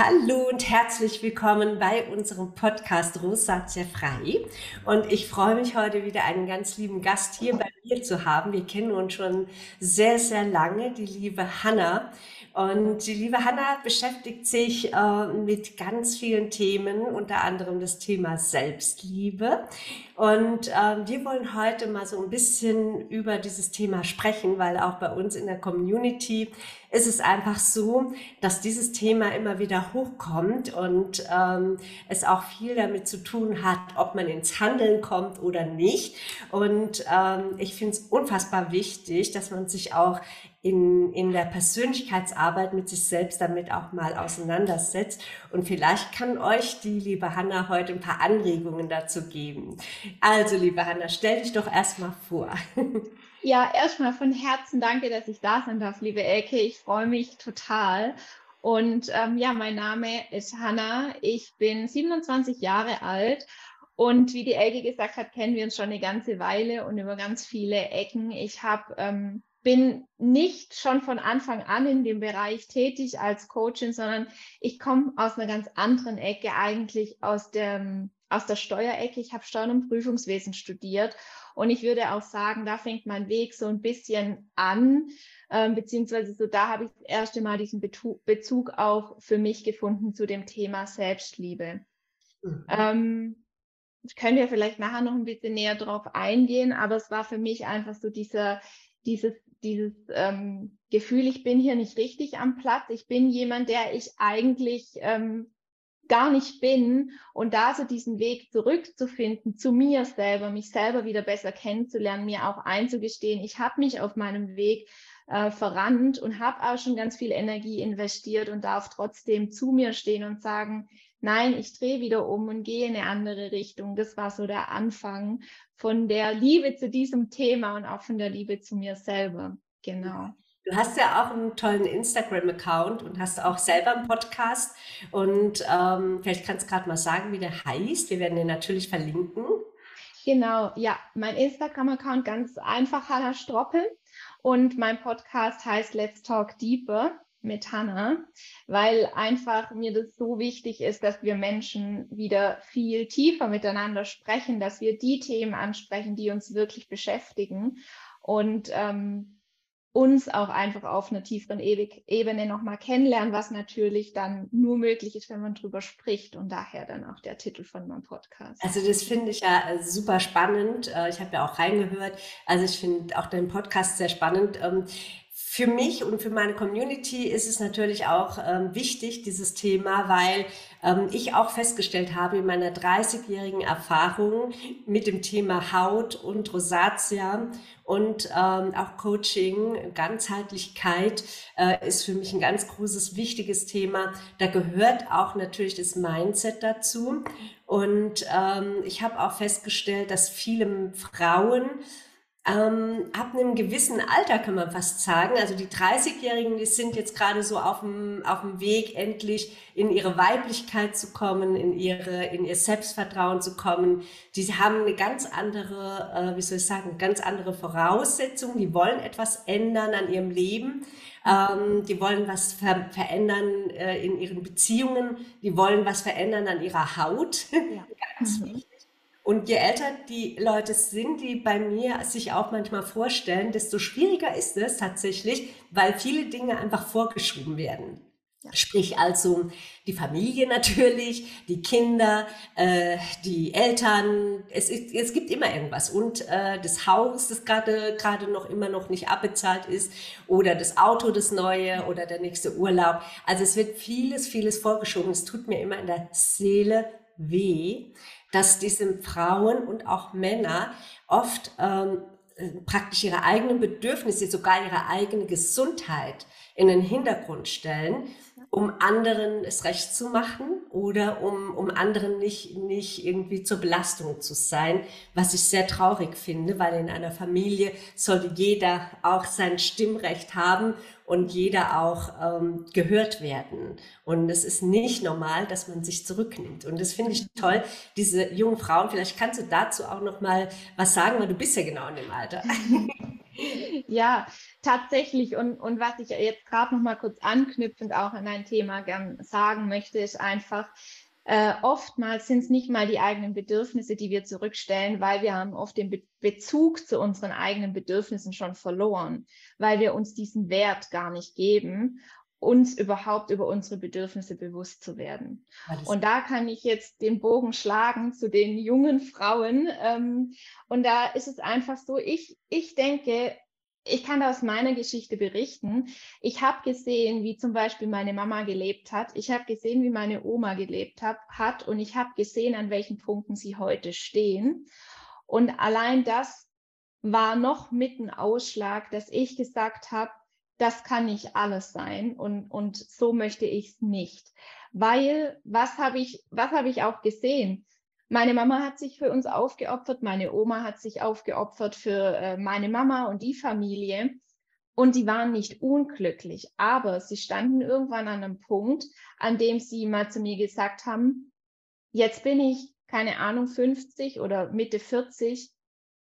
Hallo und herzlich willkommen bei unserem Podcast Rosatia Frei. Und ich freue mich heute wieder einen ganz lieben Gast hier bei mir zu haben. Wir kennen uns schon sehr, sehr lange, die liebe Hanna. Und die liebe Hanna beschäftigt sich äh, mit ganz vielen Themen, unter anderem das Thema Selbstliebe. Und äh, wir wollen heute mal so ein bisschen über dieses Thema sprechen, weil auch bei uns in der Community ist es einfach so, dass dieses Thema immer wieder hochkommt und ähm, es auch viel damit zu tun hat, ob man ins Handeln kommt oder nicht. Und ähm, ich finde es unfassbar wichtig, dass man sich auch in, in der Persönlichkeitsarbeit mit sich selbst damit auch mal auseinandersetzt. Und vielleicht kann euch die liebe Hanna heute ein paar Anregungen dazu geben. Also, liebe Hanna, stell dich doch erstmal vor. Ja, erstmal von Herzen danke, dass ich da sein darf, liebe Elke. Ich freue mich total. Und ähm, ja, mein Name ist Hanna. Ich bin 27 Jahre alt. Und wie die Elke gesagt hat, kennen wir uns schon eine ganze Weile und über ganz viele Ecken. Ich habe ähm, bin nicht schon von Anfang an in dem Bereich tätig als Coachin, sondern ich komme aus einer ganz anderen Ecke, eigentlich aus der, aus der Steuerecke. Ich habe Steuern- und Prüfungswesen studiert und ich würde auch sagen, da fängt mein Weg so ein bisschen an, ähm, beziehungsweise so da habe ich das erste Mal diesen Bezug auch für mich gefunden zu dem Thema Selbstliebe. Mhm. Ähm, ich könnte ja vielleicht nachher noch ein bisschen näher drauf eingehen, aber es war für mich einfach so dieser, dieses dieses ähm, Gefühl, ich bin hier nicht richtig am Platz, ich bin jemand, der ich eigentlich ähm, gar nicht bin und da so diesen Weg zurückzufinden zu mir selber, mich selber wieder besser kennenzulernen, mir auch einzugestehen, ich habe mich auf meinem Weg äh, verrannt und habe auch schon ganz viel Energie investiert und darf trotzdem zu mir stehen und sagen, nein, ich drehe wieder um und gehe in eine andere Richtung. Das war so der Anfang von der Liebe zu diesem Thema und auch von der Liebe zu mir selber. Genau. Du hast ja auch einen tollen Instagram-Account und hast auch selber einen Podcast. Und ähm, vielleicht kannst du gerade mal sagen, wie der heißt. Wir werden den natürlich verlinken. Genau, ja, mein Instagram-Account ganz einfach, Hannah Stroppel. Und mein Podcast heißt Let's Talk Deeper mit Hannah, weil einfach mir das so wichtig ist, dass wir Menschen wieder viel tiefer miteinander sprechen, dass wir die Themen ansprechen, die uns wirklich beschäftigen und ähm, uns auch einfach auf einer tieferen Ebene nochmal kennenlernen, was natürlich dann nur möglich ist, wenn man drüber spricht und daher dann auch der Titel von meinem Podcast. Also das finde ich ja äh, super spannend. Äh, ich habe ja auch reingehört. Also ich finde auch deinen Podcast sehr spannend. Für mich und für meine Community ist es natürlich auch ähm, wichtig, dieses Thema, weil ähm, ich auch festgestellt habe in meiner 30-jährigen Erfahrung mit dem Thema Haut und Rosatia und ähm, auch Coaching, Ganzheitlichkeit äh, ist für mich ein ganz großes, wichtiges Thema. Da gehört auch natürlich das Mindset dazu. Und ähm, ich habe auch festgestellt, dass viele Frauen ähm, ab einem gewissen Alter kann man fast sagen, also die 30-Jährigen, die sind jetzt gerade so auf dem, auf dem Weg, endlich in ihre Weiblichkeit zu kommen, in ihre, in ihr Selbstvertrauen zu kommen. Die haben eine ganz andere, äh, wie soll ich sagen, ganz andere Voraussetzungen. Die wollen etwas ändern an ihrem Leben. Ähm, die wollen was ver verändern äh, in ihren Beziehungen. Die wollen was verändern an ihrer Haut. Ja. ganz mhm. Und je älter die Leute sind, die bei mir sich auch manchmal vorstellen, desto schwieriger ist es tatsächlich, weil viele Dinge einfach vorgeschoben werden. Sprich also die Familie natürlich, die Kinder, äh, die Eltern. Es, ist, es gibt immer irgendwas und äh, das Haus, das gerade gerade noch immer noch nicht abbezahlt ist oder das Auto, das neue oder der nächste Urlaub. Also es wird vieles vieles vorgeschoben. Es tut mir immer in der Seele weh, dass diese Frauen und auch Männer oft ähm, praktisch ihre eigenen Bedürfnisse, sogar ihre eigene Gesundheit in den Hintergrund stellen, um anderen es recht zu machen oder um, um anderen nicht, nicht irgendwie zur Belastung zu sein, was ich sehr traurig finde, weil in einer Familie sollte jeder auch sein Stimmrecht haben und jeder auch ähm, gehört werden. Und es ist nicht normal, dass man sich zurücknimmt. Und das finde ich toll, diese jungen Frauen. Vielleicht kannst du dazu auch noch mal was sagen, weil du bist ja genau in dem Alter. Ja, tatsächlich. Und, und was ich jetzt gerade noch mal kurz anknüpfend auch an ein Thema gern sagen möchte, ist einfach, äh, oftmals sind es nicht mal die eigenen Bedürfnisse, die wir zurückstellen, weil wir haben oft den Be Bezug zu unseren eigenen Bedürfnissen schon verloren, weil wir uns diesen Wert gar nicht geben, uns überhaupt über unsere Bedürfnisse bewusst zu werden. Und da kann ich jetzt den Bogen schlagen zu den jungen Frauen. Ähm, und da ist es einfach so, ich, ich denke, ich kann da aus meiner Geschichte berichten. Ich habe gesehen, wie zum Beispiel meine Mama gelebt hat. Ich habe gesehen, wie meine Oma gelebt hat, hat und ich habe gesehen, an welchen Punkten sie heute stehen. Und allein das war noch mit ein Ausschlag, dass ich gesagt habe, das kann nicht alles sein und, und so möchte ich es nicht. Weil, was habe ich, was habe ich auch gesehen? Meine Mama hat sich für uns aufgeopfert, meine Oma hat sich aufgeopfert für äh, meine Mama und die Familie. Und die waren nicht unglücklich, aber sie standen irgendwann an einem Punkt, an dem sie mal zu mir gesagt haben, jetzt bin ich, keine Ahnung, 50 oder Mitte 40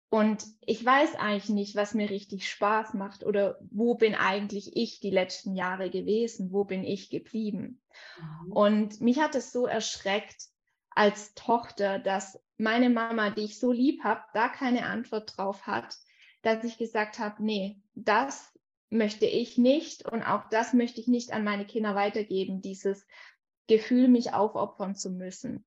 und ich weiß eigentlich nicht, was mir richtig Spaß macht oder wo bin eigentlich ich die letzten Jahre gewesen, wo bin ich geblieben. Mhm. Und mich hat es so erschreckt, als Tochter, dass meine Mama, die ich so lieb habe, da keine Antwort drauf hat, dass ich gesagt habe, nee, das möchte ich nicht und auch das möchte ich nicht an meine Kinder weitergeben, dieses Gefühl, mich aufopfern zu müssen.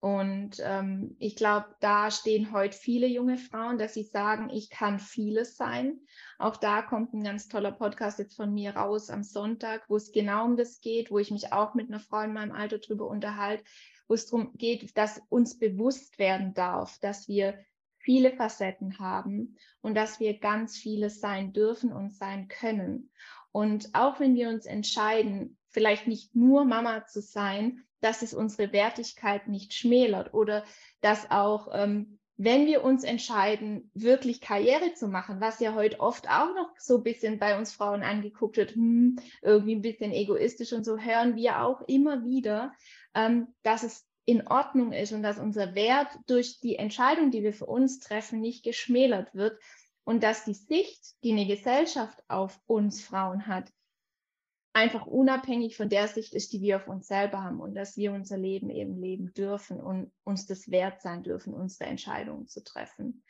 Und ähm, ich glaube, da stehen heute viele junge Frauen, dass sie sagen, ich kann vieles sein. Auch da kommt ein ganz toller Podcast jetzt von mir raus am Sonntag, wo es genau um das geht, wo ich mich auch mit einer Frau in meinem Alter drüber unterhalte, wo es darum geht, dass uns bewusst werden darf, dass wir viele Facetten haben und dass wir ganz vieles sein dürfen und sein können. Und auch wenn wir uns entscheiden, vielleicht nicht nur Mama zu sein, dass es unsere Wertigkeit nicht schmälert oder dass auch ähm, wenn wir uns entscheiden, wirklich Karriere zu machen, was ja heute oft auch noch so ein bisschen bei uns Frauen angeguckt wird, hm, irgendwie ein bisschen egoistisch und so, hören wir auch immer wieder, ähm, dass es in Ordnung ist und dass unser Wert durch die Entscheidung, die wir für uns treffen, nicht geschmälert wird und dass die Sicht, die eine Gesellschaft auf uns Frauen hat, einfach unabhängig von der Sicht ist, die wir auf uns selber haben und dass wir unser Leben eben leben dürfen und uns das wert sein dürfen, unsere Entscheidungen zu treffen.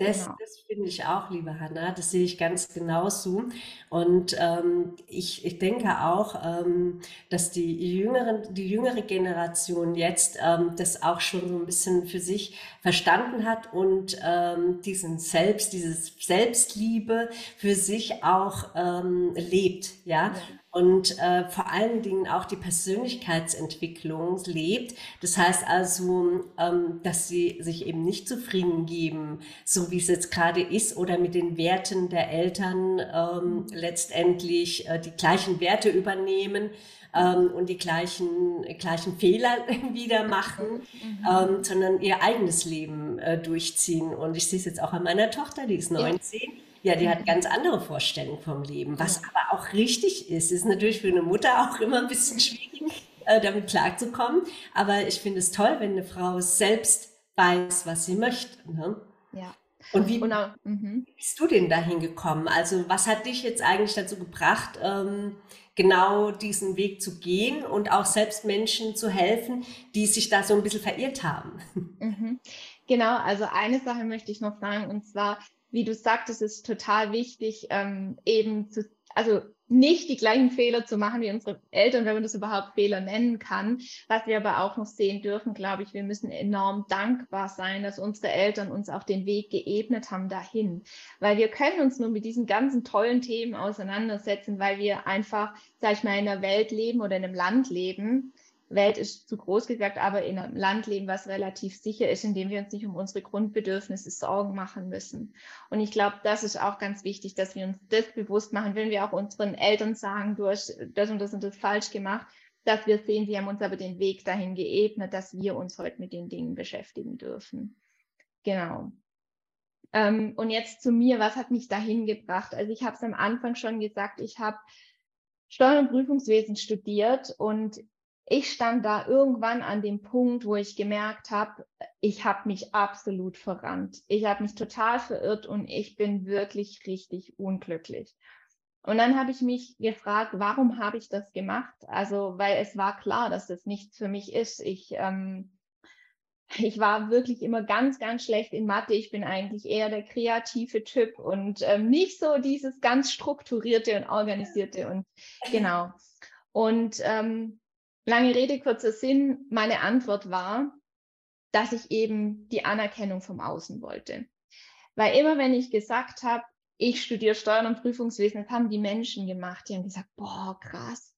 Das, genau. das finde ich auch, liebe Hanna, das sehe ich ganz genauso. Und ähm, ich, ich denke auch, ähm, dass die, jüngeren, die jüngere Generation jetzt ähm, das auch schon so ein bisschen für sich verstanden hat und ähm, diesen Selbst, dieses Selbstliebe für sich auch ähm, lebt. Ja? ja und äh, vor allen Dingen auch die Persönlichkeitsentwicklung lebt. Das heißt also, ähm, dass sie sich eben nicht zufrieden geben, so wie es jetzt gerade ist, oder mit den Werten der Eltern ähm, letztendlich äh, die gleichen Werte übernehmen ähm, und die gleichen, gleichen Fehler wieder machen, mhm. ähm, sondern ihr eigenes Leben äh, durchziehen. Und ich sehe es jetzt auch an meiner Tochter, die ist 19. Ja ja, die hat ganz andere Vorstellungen vom Leben, was aber auch richtig ist. Ist natürlich für eine Mutter auch immer ein bisschen schwierig, äh, damit klarzukommen. Aber ich finde es toll, wenn eine Frau selbst weiß, was sie möchte. Ne? Ja. Und wie auch, mhm. bist du denn dahin gekommen? Also was hat dich jetzt eigentlich dazu gebracht, ähm, genau diesen Weg zu gehen und auch selbst Menschen zu helfen, die sich da so ein bisschen verirrt haben? Mhm. Genau, also eine Sache möchte ich noch sagen, und zwar, wie du sagtest, ist total wichtig, ähm, eben zu, also nicht die gleichen Fehler zu machen wie unsere Eltern, wenn man das überhaupt Fehler nennen kann. Was wir aber auch noch sehen dürfen, glaube ich, wir müssen enorm dankbar sein, dass unsere Eltern uns auch den Weg geebnet haben dahin. Weil wir können uns nur mit diesen ganzen tollen Themen auseinandersetzen, weil wir einfach, sag ich mal, in einer Welt leben oder in einem Land leben, Welt ist zu groß gesagt, aber in einem Land leben, was relativ sicher ist, in dem wir uns nicht um unsere Grundbedürfnisse Sorgen machen müssen. Und ich glaube, das ist auch ganz wichtig, dass wir uns das bewusst machen, wenn wir auch unseren Eltern sagen, du hast das und das und das falsch gemacht, dass wir sehen, sie haben uns aber den Weg dahin geebnet, dass wir uns heute mit den Dingen beschäftigen dürfen. Genau. Ähm, und jetzt zu mir, was hat mich dahin gebracht? Also ich habe es am Anfang schon gesagt, ich habe Steuer- und Prüfungswesen studiert und ich stand da irgendwann an dem Punkt, wo ich gemerkt habe, ich habe mich absolut verrannt. Ich habe mich total verirrt und ich bin wirklich richtig unglücklich. Und dann habe ich mich gefragt, warum habe ich das gemacht? Also, weil es war klar, dass das nichts für mich ist. Ich, ähm, ich war wirklich immer ganz, ganz schlecht in Mathe. Ich bin eigentlich eher der kreative Typ und ähm, nicht so dieses ganz strukturierte und organisierte. Und genau. Und ähm, lange Rede, kurzer Sinn, meine Antwort war, dass ich eben die Anerkennung vom Außen wollte. Weil immer wenn ich gesagt habe, ich studiere Steuern und Prüfungswesen, das haben die Menschen gemacht, die haben gesagt, boah, krass,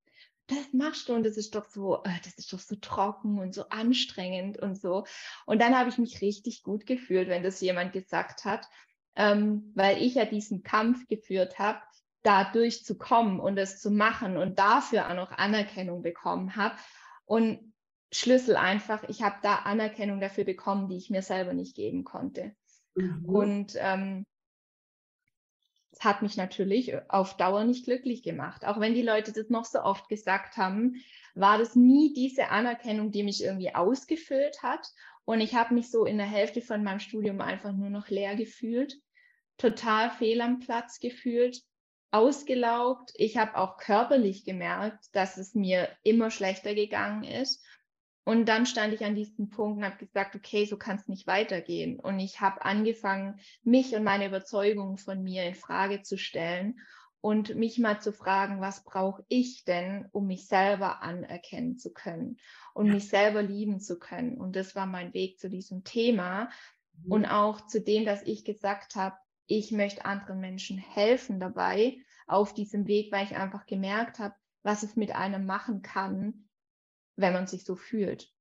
das machst du und das ist doch so, äh, das ist doch so trocken und so anstrengend und so. Und dann habe ich mich richtig gut gefühlt, wenn das jemand gesagt hat, ähm, weil ich ja diesen Kampf geführt habe, da durchzukommen und es zu machen und dafür auch noch Anerkennung bekommen habe. Und Schlüssel einfach, ich habe da Anerkennung dafür bekommen, die ich mir selber nicht geben konnte. Mhm. Und ähm, es hat mich natürlich auf Dauer nicht glücklich gemacht. Auch wenn die Leute das noch so oft gesagt haben, war das nie diese Anerkennung, die mich irgendwie ausgefüllt hat. Und ich habe mich so in der Hälfte von meinem Studium einfach nur noch leer gefühlt, total fehl am Platz gefühlt, ausgelaugt. Ich habe auch körperlich gemerkt, dass es mir immer schlechter gegangen ist. Und dann stand ich an diesem Punkt und habe gesagt, okay, so kann es nicht weitergehen. Und ich habe angefangen, mich und meine Überzeugungen von mir in Frage zu stellen und mich mal zu fragen, was brauche ich denn, um mich selber anerkennen zu können und ja. mich selber lieben zu können. Und das war mein Weg zu diesem Thema mhm. und auch zu dem, dass ich gesagt habe, ich möchte anderen Menschen helfen dabei auf diesem Weg, weil ich einfach gemerkt habe, was es mit einem machen kann, wenn man sich so fühlt.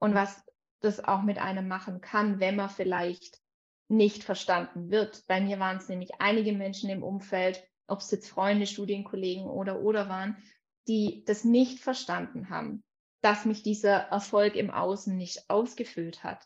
Und was das auch mit einem machen kann, wenn man vielleicht nicht verstanden wird. Bei mir waren es nämlich einige Menschen im Umfeld, ob es jetzt Freunde, Studienkollegen oder oder waren, die das nicht verstanden haben, dass mich dieser Erfolg im Außen nicht ausgefüllt hat.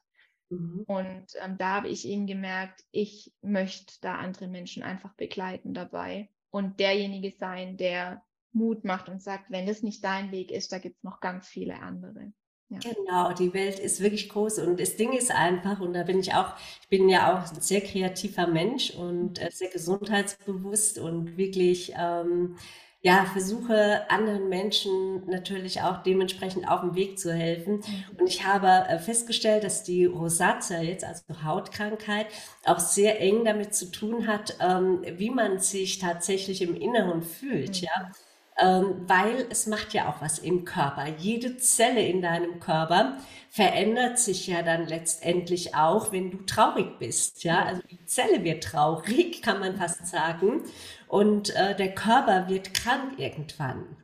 Mhm. Und ähm, da habe ich eben gemerkt, ich möchte da andere Menschen einfach begleiten dabei und derjenige sein, der Mut macht und sagt, wenn es nicht dein Weg ist, da gibt es noch ganz viele andere. Ja. Genau, die Welt ist wirklich groß und das Ding ist einfach, und da bin ich auch, ich bin ja auch ein sehr kreativer Mensch und äh, sehr gesundheitsbewusst und wirklich, ähm, ja, versuche anderen Menschen natürlich auch dementsprechend auf dem Weg zu helfen. Mhm. Und ich habe äh, festgestellt, dass die Rosacea jetzt, also Hautkrankheit, auch sehr eng damit zu tun hat, ähm, wie man sich tatsächlich im Inneren fühlt, mhm. ja weil es macht ja auch was im Körper. Jede Zelle in deinem Körper verändert sich ja dann letztendlich auch, wenn du traurig bist. Ja, also die Zelle wird traurig, kann man fast sagen, und äh, der Körper wird krank irgendwann.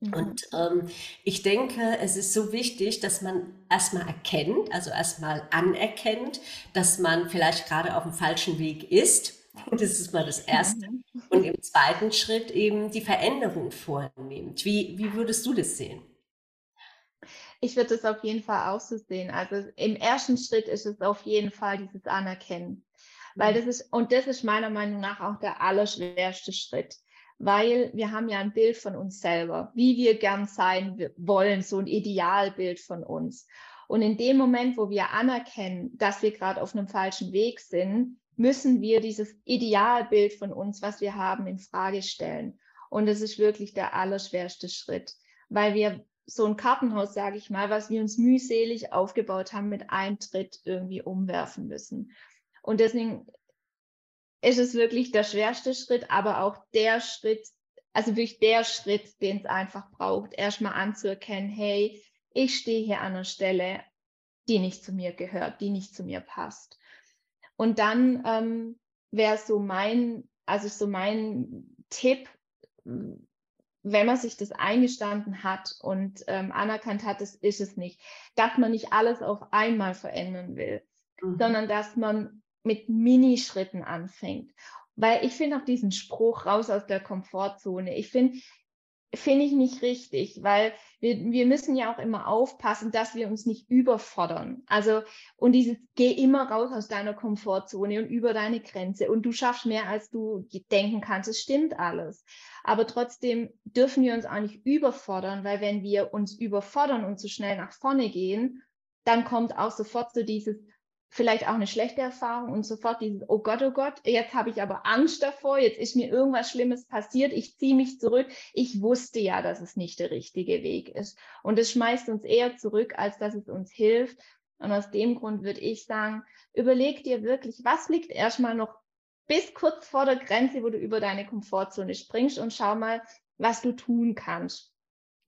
Mhm. Und ähm, ich denke, es ist so wichtig, dass man erstmal erkennt, also erstmal anerkennt, dass man vielleicht gerade auf dem falschen Weg ist das ist mal das Erste. Mhm. Und im zweiten Schritt eben die Veränderung vornimmt. Wie, wie würdest du das sehen? Ich würde es auf jeden Fall auch so sehen. Also im ersten Schritt ist es auf jeden Fall dieses Anerkennen. Weil mhm. das ist, und das ist meiner Meinung nach auch der allerschwerste Schritt. Weil wir haben ja ein Bild von uns selber, wie wir gern sein wollen, so ein Idealbild von uns. Und in dem Moment, wo wir anerkennen, dass wir gerade auf einem falschen Weg sind, müssen wir dieses Idealbild von uns, was wir haben, in Frage stellen. Und das ist wirklich der allerschwerste Schritt, weil wir so ein Kartenhaus, sage ich mal, was wir uns mühselig aufgebaut haben, mit Eintritt irgendwie umwerfen müssen. Und deswegen ist es wirklich der schwerste Schritt, aber auch der Schritt, also wirklich der Schritt, den es einfach braucht, erstmal anzuerkennen, hey, ich stehe hier an einer Stelle, die nicht zu mir gehört, die nicht zu mir passt. Und dann ähm, wäre so mein, also so mein Tipp, wenn man sich das eingestanden hat und ähm, anerkannt hat, das ist es nicht, dass man nicht alles auf einmal verändern will, mhm. sondern dass man mit Minischritten anfängt. Weil ich finde auch diesen Spruch raus aus der Komfortzone, ich finde, finde ich nicht richtig, weil wir, wir müssen ja auch immer aufpassen, dass wir uns nicht überfordern. Also, und dieses, geh immer raus aus deiner Komfortzone und über deine Grenze und du schaffst mehr, als du denken kannst. Es stimmt alles. Aber trotzdem dürfen wir uns auch nicht überfordern, weil wenn wir uns überfordern und zu schnell nach vorne gehen, dann kommt auch sofort so dieses, vielleicht auch eine schlechte Erfahrung und sofort dieses, oh Gott, oh Gott, jetzt habe ich aber Angst davor, jetzt ist mir irgendwas Schlimmes passiert, ich ziehe mich zurück. Ich wusste ja, dass es nicht der richtige Weg ist. Und es schmeißt uns eher zurück, als dass es uns hilft. Und aus dem Grund würde ich sagen, überleg dir wirklich, was liegt erstmal noch bis kurz vor der Grenze, wo du über deine Komfortzone springst und schau mal, was du tun kannst.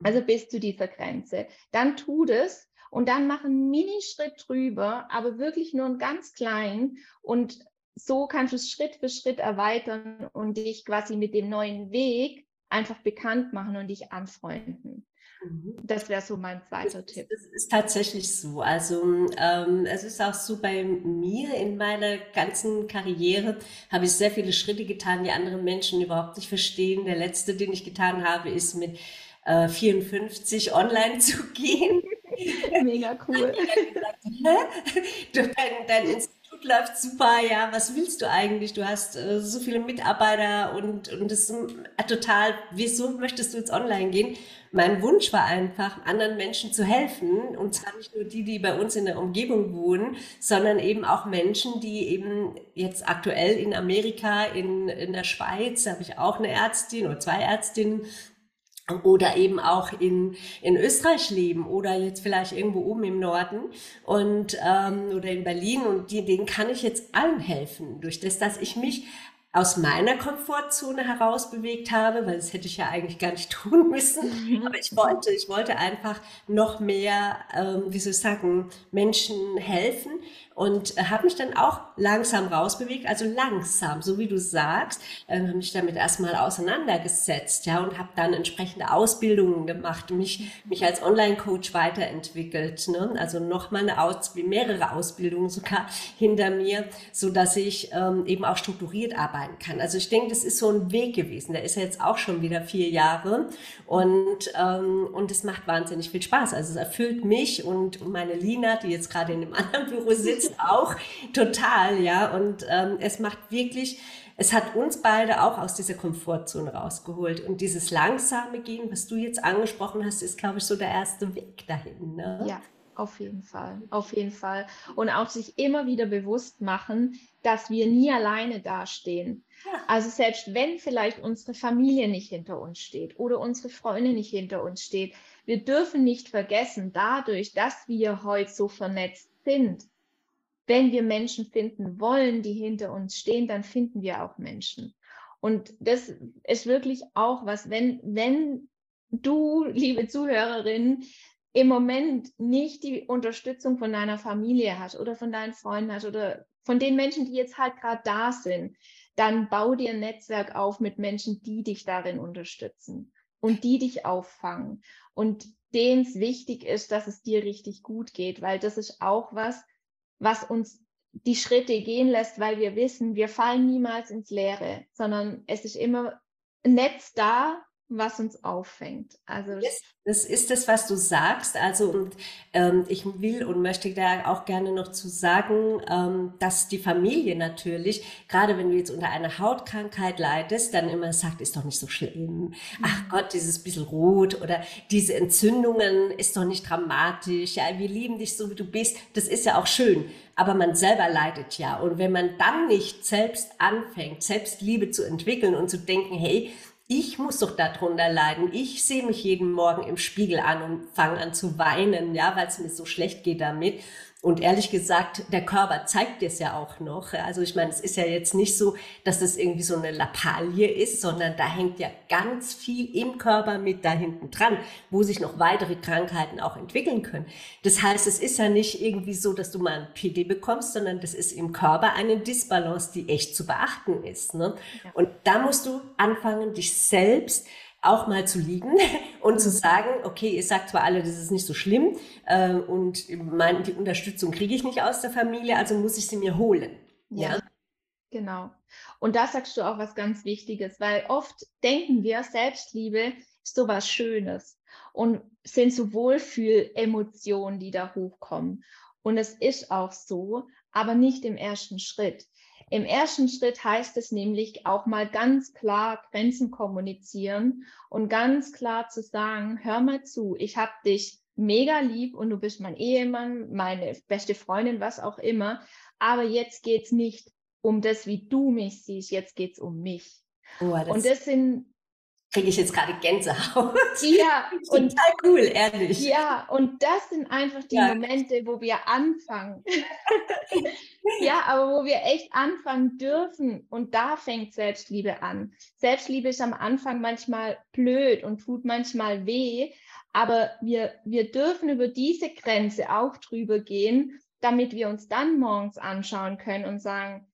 Also bis zu dieser Grenze. Dann tu das und dann mach einen Minischritt drüber, aber wirklich nur einen ganz kleinen und so kannst du es Schritt für Schritt erweitern und dich quasi mit dem neuen Weg einfach bekannt machen und dich anfreunden. Mhm. Das wäre so mein zweiter das, Tipp. Das ist tatsächlich so. Also ähm, es ist auch so bei mir in meiner ganzen Karriere habe ich sehr viele Schritte getan, die andere Menschen überhaupt nicht verstehen. Der letzte, den ich getan habe, ist mit äh, 54 online zu gehen. Mega cool. dein, dein Institut läuft super, ja, was willst du eigentlich? Du hast äh, so viele Mitarbeiter und, und das ist äh, total, wieso möchtest du jetzt online gehen? Mein Wunsch war einfach, anderen Menschen zu helfen und zwar nicht nur die, die bei uns in der Umgebung wohnen, sondern eben auch Menschen, die eben jetzt aktuell in Amerika, in, in der Schweiz, habe ich auch eine Ärztin oder zwei Ärztinnen, oder eben auch in, in Österreich leben oder jetzt vielleicht irgendwo oben im Norden und ähm, oder in Berlin. Und die, denen kann ich jetzt allen helfen durch das, dass ich mich aus meiner Komfortzone heraus bewegt habe, weil das hätte ich ja eigentlich gar nicht tun müssen. Mhm. Aber ich wollte, ich wollte einfach noch mehr, ähm, wie soll ich sagen, Menschen helfen und äh, habe mich dann auch langsam rausbewegt, also langsam, so wie du sagst, äh, habe mich damit erstmal auseinandergesetzt, ja, und habe dann entsprechende Ausbildungen gemacht, mich mich als Online-Coach weiterentwickelt, ne? also nochmal eine Aus mehrere Ausbildungen sogar hinter mir, so dass ich ähm, eben auch strukturiert arbeiten kann. Also ich denke, das ist so ein Weg gewesen. Der ist ja jetzt auch schon wieder vier Jahre und ähm, und es macht wahnsinnig viel Spaß. Also es erfüllt mich und meine Lina, die jetzt gerade in einem anderen Büro sitzt auch total, ja. Und ähm, es macht wirklich, es hat uns beide auch aus dieser Komfortzone rausgeholt. Und dieses langsame Gehen, was du jetzt angesprochen hast, ist, glaube ich, so der erste Weg dahin. Ne? Ja. Auf jeden Fall, auf jeden Fall. Und auch sich immer wieder bewusst machen, dass wir nie alleine dastehen. Ja. Also selbst wenn vielleicht unsere Familie nicht hinter uns steht oder unsere Freunde nicht hinter uns steht, wir dürfen nicht vergessen, dadurch, dass wir heute so vernetzt sind, wenn wir Menschen finden wollen, die hinter uns stehen, dann finden wir auch Menschen. Und das ist wirklich auch was, wenn, wenn du, liebe Zuhörerin, im Moment nicht die Unterstützung von deiner Familie hast oder von deinen Freunden hast oder von den Menschen, die jetzt halt gerade da sind, dann bau dir ein Netzwerk auf mit Menschen, die dich darin unterstützen und die dich auffangen. Und denen es wichtig ist, dass es dir richtig gut geht, weil das ist auch was, was uns die Schritte gehen lässt, weil wir wissen, wir fallen niemals ins Leere, sondern es ist immer ein Netz da, was uns auffängt. Also das, das ist das, was du sagst. Also und ähm, ich will und möchte da auch gerne noch zu sagen, ähm, dass die Familie natürlich, gerade wenn du jetzt unter einer Hautkrankheit leidest, dann immer sagt, ist doch nicht so schlimm. Ach mhm. Gott, dieses bisschen rot oder diese Entzündungen ist doch nicht dramatisch. Ja, wir lieben dich so wie du bist. Das ist ja auch schön. Aber man selber leidet ja. Und wenn man dann nicht selbst anfängt, Selbstliebe zu entwickeln und zu denken, hey, ich muss doch darunter leiden. Ich sehe mich jeden Morgen im Spiegel an und fange an zu weinen, ja, weil es mir so schlecht geht damit. Und ehrlich gesagt, der Körper zeigt es ja auch noch. Also ich meine, es ist ja jetzt nicht so, dass das irgendwie so eine Lappalie ist, sondern da hängt ja ganz viel im Körper mit da hinten dran, wo sich noch weitere Krankheiten auch entwickeln können. Das heißt, es ist ja nicht irgendwie so, dass du mal einen Pickel bekommst, sondern das ist im Körper eine Disbalance, die echt zu beachten ist. Ne? Ja. Und da musst du anfangen, dich selbst auch mal zu lieben und zu mhm. sagen, okay, ihr sagt zwar alle, das ist nicht so schlimm äh, und mein, die Unterstützung kriege ich nicht aus der Familie, also muss ich sie mir holen. Ja. ja. Genau. Und da sagst du auch was ganz Wichtiges, weil oft denken wir, Selbstliebe so was Schönes und sind so Wohlfühl-Emotionen, die da hochkommen. Und es ist auch so, aber nicht im ersten Schritt. Im ersten Schritt heißt es nämlich auch mal ganz klar Grenzen kommunizieren und ganz klar zu sagen, hör mal zu, ich habe dich mega lieb und du bist mein Ehemann, meine beste Freundin, was auch immer. Aber jetzt geht es nicht um das, wie du mich siehst, jetzt geht es um mich. Oh, das und das sind kriege ich jetzt gerade Gänsehaut. Ja, und total cool, ehrlich. Ja, und das sind einfach die ja. Momente, wo wir anfangen. ja, aber wo wir echt anfangen dürfen. Und da fängt Selbstliebe an. Selbstliebe ist am Anfang manchmal blöd und tut manchmal weh, aber wir, wir dürfen über diese Grenze auch drüber gehen, damit wir uns dann morgens anschauen können und sagen,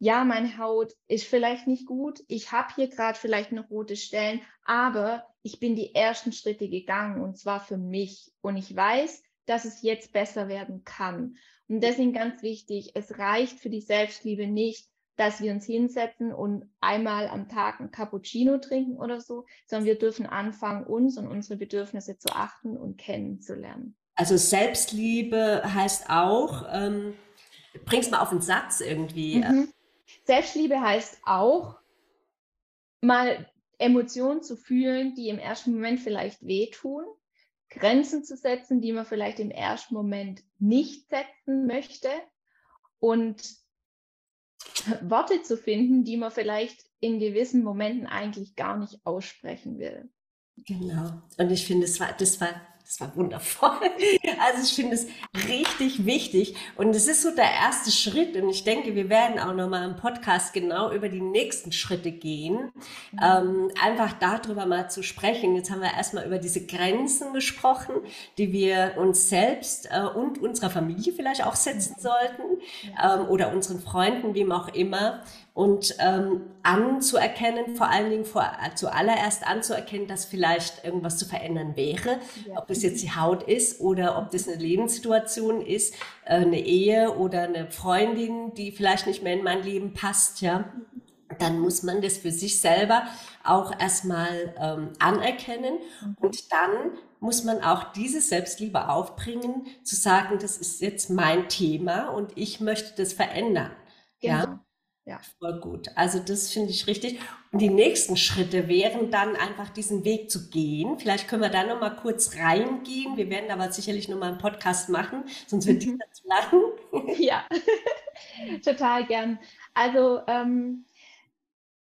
ja, meine Haut ist vielleicht nicht gut, ich habe hier gerade vielleicht noch rote Stellen, aber ich bin die ersten Schritte gegangen und zwar für mich und ich weiß, dass es jetzt besser werden kann. Und deswegen ganz wichtig, es reicht für die Selbstliebe nicht, dass wir uns hinsetzen und einmal am Tag ein Cappuccino trinken oder so, sondern wir dürfen anfangen, uns und unsere Bedürfnisse zu achten und kennenzulernen. Also Selbstliebe heißt auch, ähm, bring's mal auf den Satz irgendwie. Mhm. Selbstliebe heißt auch, mal Emotionen zu fühlen, die im ersten Moment vielleicht wehtun, Grenzen zu setzen, die man vielleicht im ersten Moment nicht setzen möchte und Worte zu finden, die man vielleicht in gewissen Momenten eigentlich gar nicht aussprechen will. Genau. Und ich finde, das war, das war das war wundervoll. Also ich finde es richtig wichtig und es ist so der erste Schritt und ich denke, wir werden auch nochmal im Podcast genau über die nächsten Schritte gehen, mhm. ähm, einfach darüber mal zu sprechen. Jetzt haben wir erstmal über diese Grenzen gesprochen, die wir uns selbst äh, und unserer Familie vielleicht auch setzen sollten ähm, oder unseren Freunden, wem auch immer und ähm, anzuerkennen, vor allen Dingen vor, zuallererst anzuerkennen, dass vielleicht irgendwas zu verändern wäre, ja. ob das jetzt die Haut ist oder ob das eine Lebenssituation ist, äh, eine Ehe oder eine Freundin, die vielleicht nicht mehr in mein Leben passt, ja. Dann muss man das für sich selber auch erstmal ähm, anerkennen mhm. und dann muss man auch diese Selbstliebe aufbringen, zu sagen, das ist jetzt mein Thema und ich möchte das verändern. Genau. Ja. Ja. Voll gut. Also das finde ich richtig. Und die nächsten Schritte wären dann einfach diesen Weg zu gehen. Vielleicht können wir da noch mal kurz reingehen. Wir werden aber sicherlich noch mal einen Podcast machen, sonst wird mhm. dieser zu lang. Ja, total gern. Also ähm,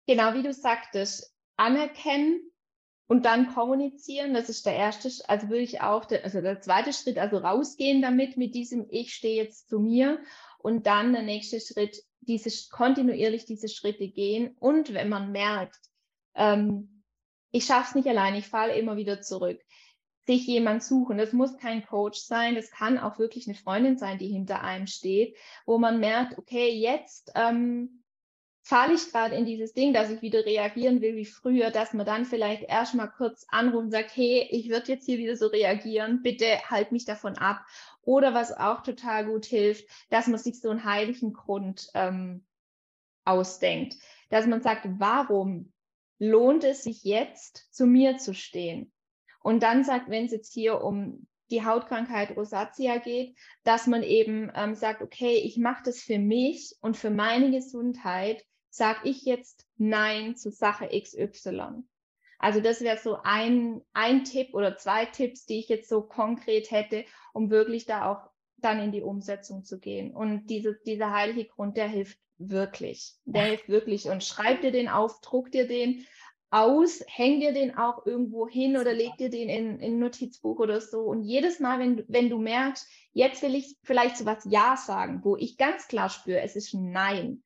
genau wie du sagtest, anerkennen und dann kommunizieren. Das ist der erste, also würde ich auch, der, also der zweite Schritt, also rausgehen damit mit diesem Ich stehe jetzt zu mir und dann der nächste Schritt diese kontinuierlich diese Schritte gehen und wenn man merkt, ähm, ich schaffe es nicht allein, ich falle immer wieder zurück, sich jemand suchen. Das muss kein Coach sein, das kann auch wirklich eine Freundin sein, die hinter einem steht, wo man merkt, okay, jetzt ähm, falle ich gerade in dieses Ding, dass ich wieder reagieren will wie früher, dass man dann vielleicht erstmal kurz anruft und sagt, hey, ich würde jetzt hier wieder so reagieren, bitte halt mich davon ab. Oder was auch total gut hilft, dass man sich so einen heiligen Grund ähm, ausdenkt. Dass man sagt, warum lohnt es sich jetzt, zu mir zu stehen? Und dann sagt, wenn es jetzt hier um die Hautkrankheit Rosatia geht, dass man eben ähm, sagt, okay, ich mache das für mich und für meine Gesundheit, sage ich jetzt Nein zu Sache XY. Also das wäre so ein, ein Tipp oder zwei Tipps, die ich jetzt so konkret hätte, um wirklich da auch dann in die Umsetzung zu gehen. Und diese, dieser heilige Grund, der hilft wirklich. Der hilft wirklich. Und schreib dir den auf, druck dir den aus, häng dir den auch irgendwo hin oder leg dir den in, in ein Notizbuch oder so. Und jedes Mal, wenn, wenn du merkst, jetzt will ich vielleicht so was Ja sagen, wo ich ganz klar spüre, es ist ein Nein,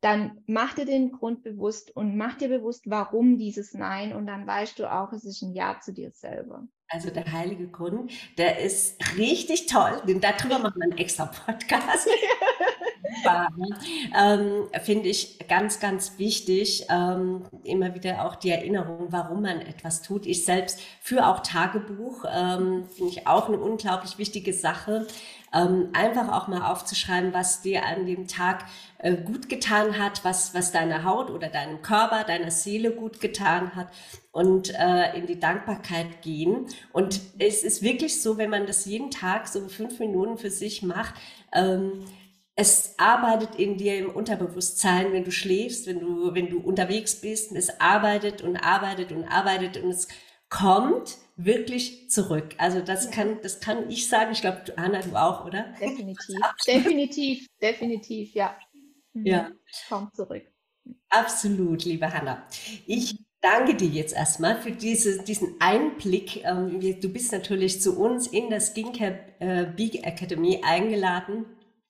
dann mach dir den Grund bewusst und mach dir bewusst, warum dieses Nein und dann weißt du auch, es ist ein Ja zu dir selber. Also der heilige Grund, der ist richtig toll, denn darüber machen wir einen extra Podcast. ähm, finde ich ganz, ganz wichtig. Ähm, immer wieder auch die Erinnerung, warum man etwas tut. Ich selbst führe auch Tagebuch, ähm, finde ich auch eine unglaublich wichtige Sache. Ähm, einfach auch mal aufzuschreiben, was dir an dem Tag äh, gut getan hat, was, was deiner Haut oder deinem Körper, deiner Seele gut getan hat und äh, in die Dankbarkeit gehen. Und es ist wirklich so, wenn man das jeden Tag so fünf Minuten für sich macht, ähm, es arbeitet in dir im Unterbewusstsein, wenn du schläfst, wenn du, wenn du unterwegs bist. Es arbeitet und arbeitet und arbeitet und es kommt wirklich zurück. Also das ja. kann, das kann ich sagen. Ich glaube, Anna, du auch, oder? Definitiv, definitiv, definitiv, ja. Mhm. Ja. Kommt zurück. Absolut, liebe Hanna. Ich danke dir jetzt erstmal für diese, diesen Einblick. Ähm, du bist natürlich zu uns in der Skincare äh, Big Academy eingeladen.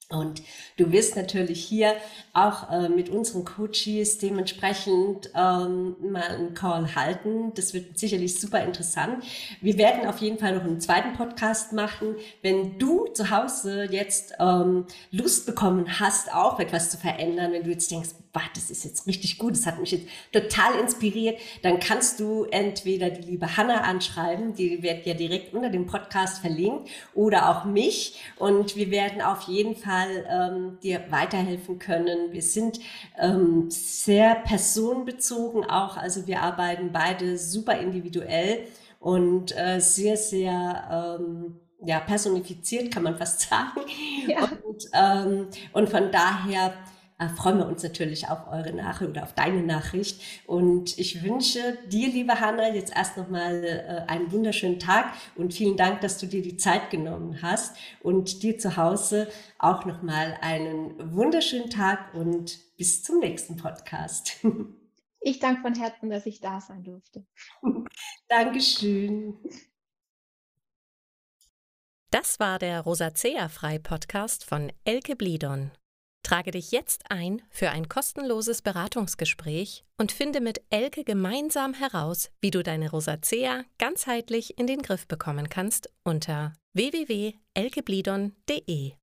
Und du wirst natürlich hier auch äh, mit unseren Coaches dementsprechend ähm, mal einen Call halten. Das wird sicherlich super interessant. Wir werden auf jeden Fall noch einen zweiten Podcast machen. Wenn du zu Hause jetzt ähm, Lust bekommen hast, auch etwas zu verändern, wenn du jetzt denkst, wow, das ist jetzt richtig gut, das hat mich jetzt total inspiriert, dann kannst du entweder die liebe Hanna anschreiben, die wird ja direkt unter dem Podcast verlinkt, oder auch mich. Und wir werden auf jeden Fall ähm, dir weiterhelfen können. Wir sind ähm, sehr personenbezogen auch, also wir arbeiten beide super individuell und äh, sehr, sehr ähm, ja, personifiziert, kann man fast sagen. Ja. Und, ähm, und von daher äh, freuen wir uns natürlich auf eure Nachricht oder auf deine Nachricht. Und ich wünsche dir, liebe Hanna, jetzt erst nochmal äh, einen wunderschönen Tag und vielen Dank, dass du dir die Zeit genommen hast und dir zu Hause auch nochmal einen wunderschönen Tag und bis zum nächsten Podcast. Ich danke von Herzen, dass ich da sein durfte. Dankeschön. Das war der Rosacea Frei Podcast von Elke Blidon. Trage dich jetzt ein für ein kostenloses Beratungsgespräch und finde mit Elke gemeinsam heraus, wie du deine Rosacea ganzheitlich in den Griff bekommen kannst unter www.elkeblidon.de.